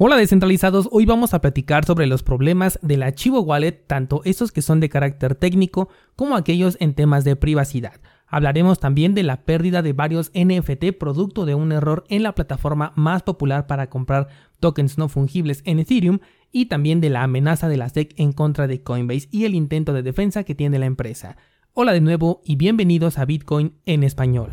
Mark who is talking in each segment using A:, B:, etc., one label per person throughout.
A: Hola descentralizados, hoy vamos a platicar sobre los problemas del archivo wallet, tanto esos que son de carácter técnico como aquellos en temas de privacidad. Hablaremos también de la pérdida de varios NFT producto de un error en la plataforma más popular para comprar tokens no fungibles en Ethereum y también de la amenaza de la SEC en contra de Coinbase y el intento de defensa que tiene la empresa. Hola de nuevo y bienvenidos a Bitcoin en español.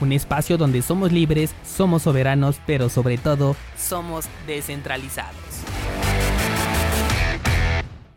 A: un espacio donde somos libres, somos soberanos, pero sobre todo somos descentralizados.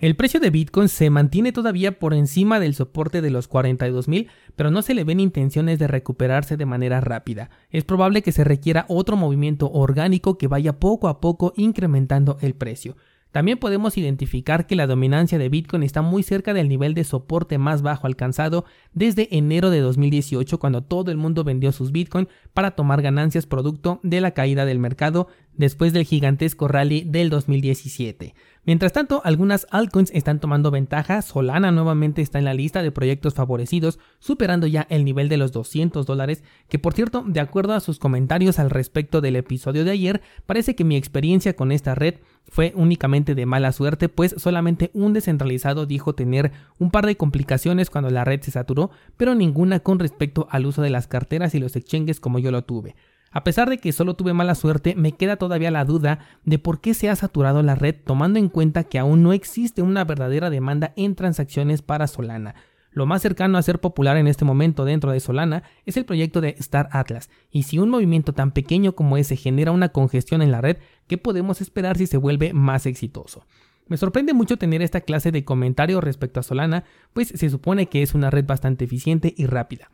A: El precio de Bitcoin se mantiene todavía por encima del soporte de los 42.000, pero no se le ven intenciones de recuperarse de manera rápida. Es probable que se requiera otro movimiento orgánico que vaya poco a poco incrementando el precio. También podemos identificar que la dominancia de Bitcoin está muy cerca del nivel de soporte más bajo alcanzado desde enero de 2018 cuando todo el mundo vendió sus Bitcoin para tomar ganancias producto de la caída del mercado después del gigantesco rally del 2017. Mientras tanto, algunas altcoins están tomando ventaja, Solana nuevamente está en la lista de proyectos favorecidos, superando ya el nivel de los 200 dólares, que por cierto, de acuerdo a sus comentarios al respecto del episodio de ayer, parece que mi experiencia con esta red fue únicamente de mala suerte, pues solamente un descentralizado dijo tener un par de complicaciones cuando la red se saturó, pero ninguna con respecto al uso de las carteras y los exchanges como yo lo tuve. A pesar de que solo tuve mala suerte, me queda todavía la duda de por qué se ha saturado la red tomando en cuenta que aún no existe una verdadera demanda en transacciones para Solana. Lo más cercano a ser popular en este momento dentro de Solana es el proyecto de Star Atlas, y si un movimiento tan pequeño como ese genera una congestión en la red, ¿qué podemos esperar si se vuelve más exitoso? Me sorprende mucho tener esta clase de comentario respecto a Solana, pues se supone que es una red bastante eficiente y rápida.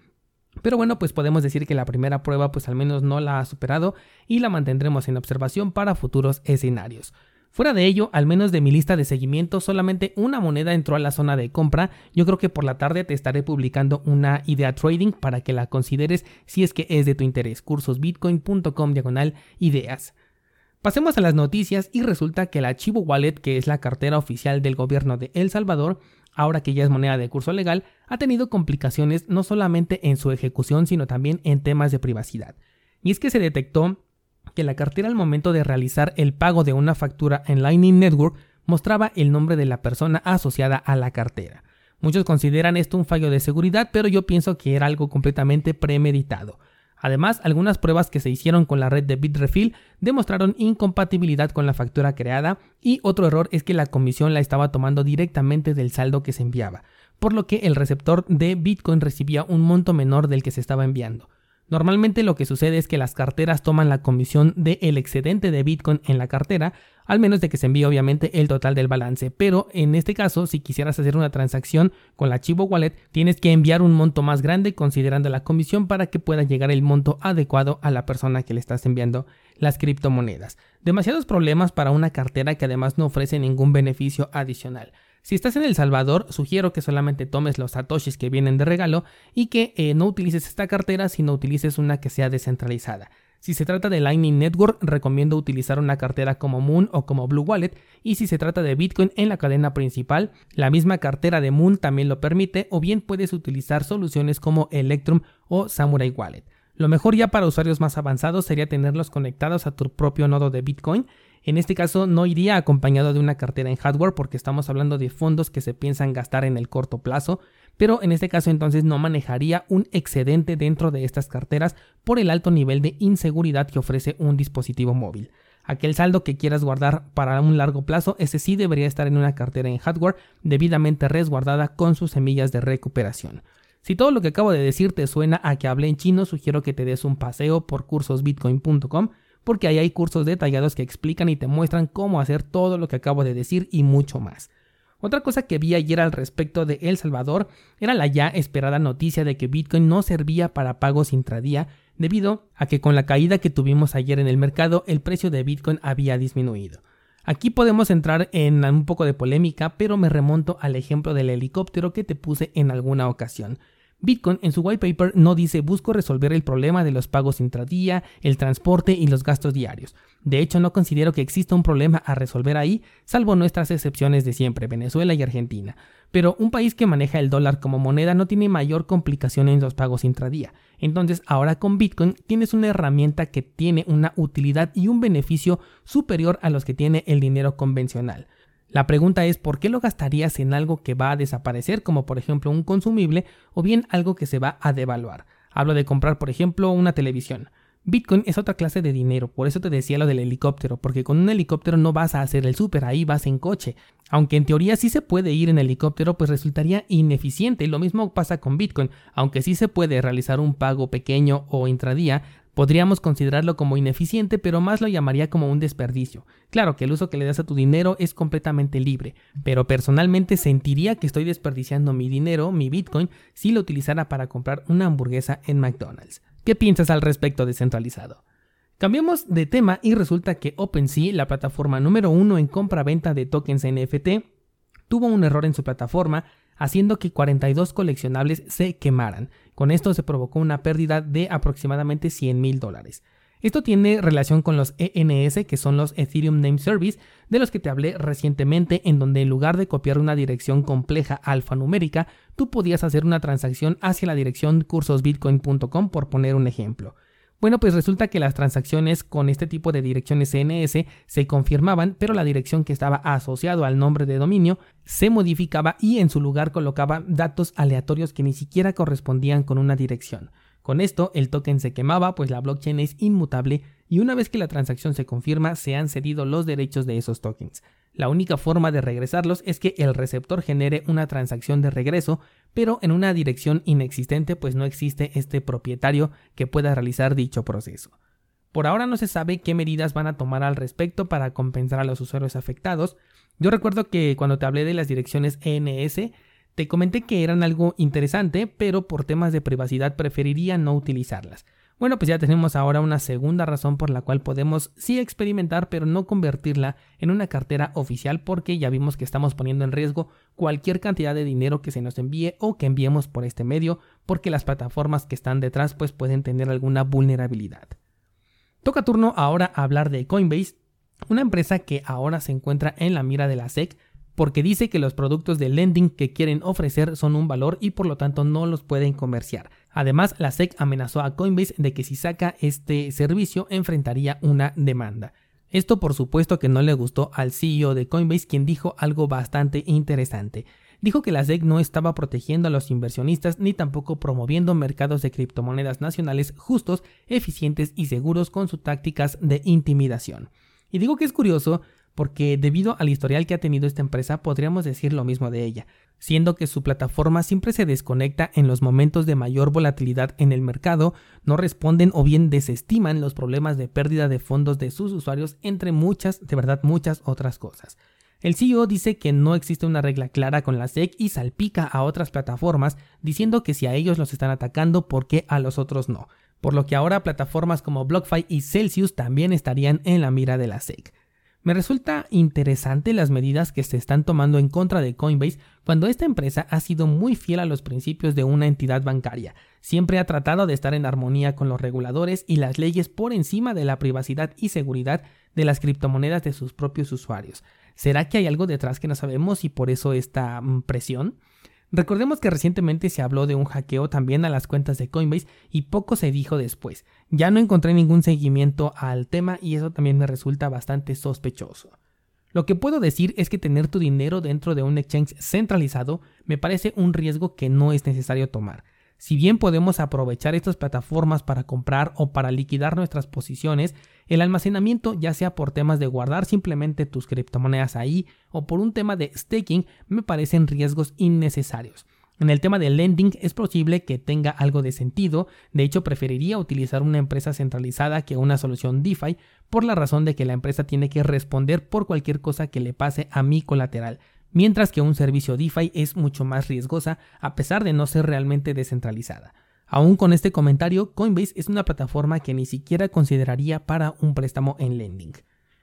A: Pero bueno, pues podemos decir que la primera prueba pues al menos no la ha superado y la mantendremos en observación para futuros escenarios. Fuera de ello, al menos de mi lista de seguimiento, solamente una moneda entró a la zona de compra. Yo creo que por la tarde te estaré publicando una idea trading para que la consideres si es que es de tu interés. cursosbitcoin.com diagonal ideas. Pasemos a las noticias y resulta que el archivo Wallet, que es la cartera oficial del gobierno de El Salvador, ahora que ya es moneda de curso legal, ha tenido complicaciones no solamente en su ejecución, sino también en temas de privacidad. Y es que se detectó que la cartera al momento de realizar el pago de una factura en Lightning Network mostraba el nombre de la persona asociada a la cartera. Muchos consideran esto un fallo de seguridad, pero yo pienso que era algo completamente premeditado. Además, algunas pruebas que se hicieron con la red de Bitrefill demostraron incompatibilidad con la factura creada y otro error es que la comisión la estaba tomando directamente del saldo que se enviaba, por lo que el receptor de Bitcoin recibía un monto menor del que se estaba enviando. Normalmente lo que sucede es que las carteras toman la comisión del excedente de Bitcoin en la cartera, al menos de que se envíe obviamente el total del balance. Pero en este caso, si quisieras hacer una transacción con la Chivo Wallet, tienes que enviar un monto más grande considerando la comisión para que pueda llegar el monto adecuado a la persona que le estás enviando las criptomonedas. Demasiados problemas para una cartera que además no ofrece ningún beneficio adicional. Si estás en El Salvador, sugiero que solamente tomes los satoshis que vienen de regalo y que eh, no utilices esta cartera, sino utilices una que sea descentralizada. Si se trata de Lightning Network, recomiendo utilizar una cartera como Moon o como Blue Wallet, y si se trata de Bitcoin en la cadena principal, la misma cartera de Moon también lo permite, o bien puedes utilizar soluciones como Electrum o Samurai Wallet. Lo mejor ya para usuarios más avanzados sería tenerlos conectados a tu propio nodo de Bitcoin en este caso no iría acompañado de una cartera en hardware porque estamos hablando de fondos que se piensan gastar en el corto plazo, pero en este caso entonces no manejaría un excedente dentro de estas carteras por el alto nivel de inseguridad que ofrece un dispositivo móvil. Aquel saldo que quieras guardar para un largo plazo, ese sí debería estar en una cartera en hardware debidamente resguardada con sus semillas de recuperación. Si todo lo que acabo de decir te suena a que hablé en chino, sugiero que te des un paseo por cursosbitcoin.com porque ahí hay cursos detallados que explican y te muestran cómo hacer todo lo que acabo de decir y mucho más. Otra cosa que vi ayer al respecto de El Salvador era la ya esperada noticia de que Bitcoin no servía para pagos intradía debido a que con la caída que tuvimos ayer en el mercado el precio de Bitcoin había disminuido. Aquí podemos entrar en un poco de polémica, pero me remonto al ejemplo del helicóptero que te puse en alguna ocasión. Bitcoin en su white paper no dice busco resolver el problema de los pagos intradía, el transporte y los gastos diarios. De hecho, no considero que exista un problema a resolver ahí, salvo nuestras excepciones de siempre, Venezuela y Argentina. Pero un país que maneja el dólar como moneda no tiene mayor complicación en los pagos intradía. Entonces, ahora con Bitcoin tienes una herramienta que tiene una utilidad y un beneficio superior a los que tiene el dinero convencional. La pregunta es ¿por qué lo gastarías en algo que va a desaparecer, como por ejemplo un consumible, o bien algo que se va a devaluar? Hablo de comprar, por ejemplo, una televisión. Bitcoin es otra clase de dinero, por eso te decía lo del helicóptero, porque con un helicóptero no vas a hacer el súper, ahí vas en coche. Aunque en teoría sí se puede ir en helicóptero, pues resultaría ineficiente. Y lo mismo pasa con Bitcoin, aunque sí se puede realizar un pago pequeño o intradía, Podríamos considerarlo como ineficiente, pero más lo llamaría como un desperdicio. Claro que el uso que le das a tu dinero es completamente libre, pero personalmente sentiría que estoy desperdiciando mi dinero, mi Bitcoin, si lo utilizara para comprar una hamburguesa en McDonald's. ¿Qué piensas al respecto descentralizado? Cambiamos de tema y resulta que OpenSea, la plataforma número uno en compra-venta de tokens NFT, tuvo un error en su plataforma haciendo que 42 coleccionables se quemaran. Con esto se provocó una pérdida de aproximadamente 100 mil dólares. Esto tiene relación con los ENS, que son los Ethereum Name Service, de los que te hablé recientemente, en donde en lugar de copiar una dirección compleja alfanumérica, tú podías hacer una transacción hacia la dirección cursosbitcoin.com, por poner un ejemplo. Bueno, pues resulta que las transacciones con este tipo de direcciones CNS se confirmaban, pero la dirección que estaba asociado al nombre de dominio se modificaba y en su lugar colocaba datos aleatorios que ni siquiera correspondían con una dirección. Con esto, el token se quemaba, pues la blockchain es inmutable y una vez que la transacción se confirma, se han cedido los derechos de esos tokens. La única forma de regresarlos es que el receptor genere una transacción de regreso, pero en una dirección inexistente pues no existe este propietario que pueda realizar dicho proceso. Por ahora no se sabe qué medidas van a tomar al respecto para compensar a los usuarios afectados. Yo recuerdo que cuando te hablé de las direcciones ENS, te comenté que eran algo interesante, pero por temas de privacidad preferiría no utilizarlas. Bueno, pues ya tenemos ahora una segunda razón por la cual podemos sí experimentar, pero no convertirla en una cartera oficial porque ya vimos que estamos poniendo en riesgo cualquier cantidad de dinero que se nos envíe o que enviemos por este medio porque las plataformas que están detrás pues pueden tener alguna vulnerabilidad. Toca turno ahora hablar de Coinbase, una empresa que ahora se encuentra en la mira de la SEC porque dice que los productos de lending que quieren ofrecer son un valor y por lo tanto no los pueden comerciar. Además, la SEC amenazó a Coinbase de que si saca este servicio enfrentaría una demanda. Esto por supuesto que no le gustó al CEO de Coinbase quien dijo algo bastante interesante. Dijo que la SEC no estaba protegiendo a los inversionistas ni tampoco promoviendo mercados de criptomonedas nacionales justos, eficientes y seguros con sus tácticas de intimidación. Y digo que es curioso porque debido al historial que ha tenido esta empresa podríamos decir lo mismo de ella, siendo que su plataforma siempre se desconecta en los momentos de mayor volatilidad en el mercado, no responden o bien desestiman los problemas de pérdida de fondos de sus usuarios, entre muchas, de verdad muchas otras cosas. El CEO dice que no existe una regla clara con la SEC y salpica a otras plataformas diciendo que si a ellos los están atacando, ¿por qué a los otros no? Por lo que ahora plataformas como BlockFi y Celsius también estarían en la mira de la SEC. Me resulta interesante las medidas que se están tomando en contra de Coinbase cuando esta empresa ha sido muy fiel a los principios de una entidad bancaria. Siempre ha tratado de estar en armonía con los reguladores y las leyes por encima de la privacidad y seguridad de las criptomonedas de sus propios usuarios. ¿Será que hay algo detrás que no sabemos y por eso esta mm, presión? Recordemos que recientemente se habló de un hackeo también a las cuentas de Coinbase y poco se dijo después. Ya no encontré ningún seguimiento al tema y eso también me resulta bastante sospechoso. Lo que puedo decir es que tener tu dinero dentro de un exchange centralizado me parece un riesgo que no es necesario tomar. Si bien podemos aprovechar estas plataformas para comprar o para liquidar nuestras posiciones, el almacenamiento, ya sea por temas de guardar simplemente tus criptomonedas ahí o por un tema de staking, me parecen riesgos innecesarios. En el tema del lending es posible que tenga algo de sentido, de hecho preferiría utilizar una empresa centralizada que una solución DeFi por la razón de que la empresa tiene que responder por cualquier cosa que le pase a mi colateral, mientras que un servicio DeFi es mucho más riesgosa a pesar de no ser realmente descentralizada. Aún con este comentario, Coinbase es una plataforma que ni siquiera consideraría para un préstamo en lending.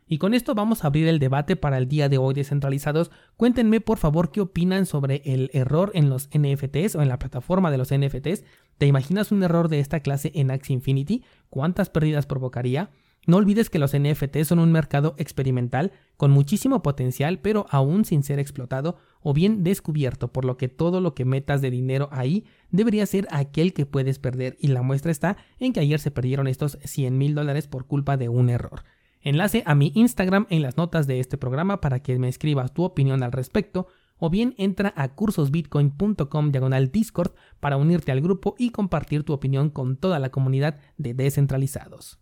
A: Y con esto vamos a abrir el debate para el día de hoy descentralizados. Cuéntenme por favor qué opinan sobre el error en los NFTs o en la plataforma de los NFTs. ¿Te imaginas un error de esta clase en Axie Infinity? ¿Cuántas pérdidas provocaría? No olvides que los NFTs son un mercado experimental con muchísimo potencial pero aún sin ser explotado o bien descubierto, por lo que todo lo que metas de dinero ahí debería ser aquel que puedes perder y la muestra está en que ayer se perdieron estos 100 mil dólares por culpa de un error. Enlace a mi Instagram en las notas de este programa para que me escribas tu opinión al respecto o bien entra a cursosbitcoin.com diagonal Discord para unirte al grupo y compartir tu opinión con toda la comunidad de descentralizados.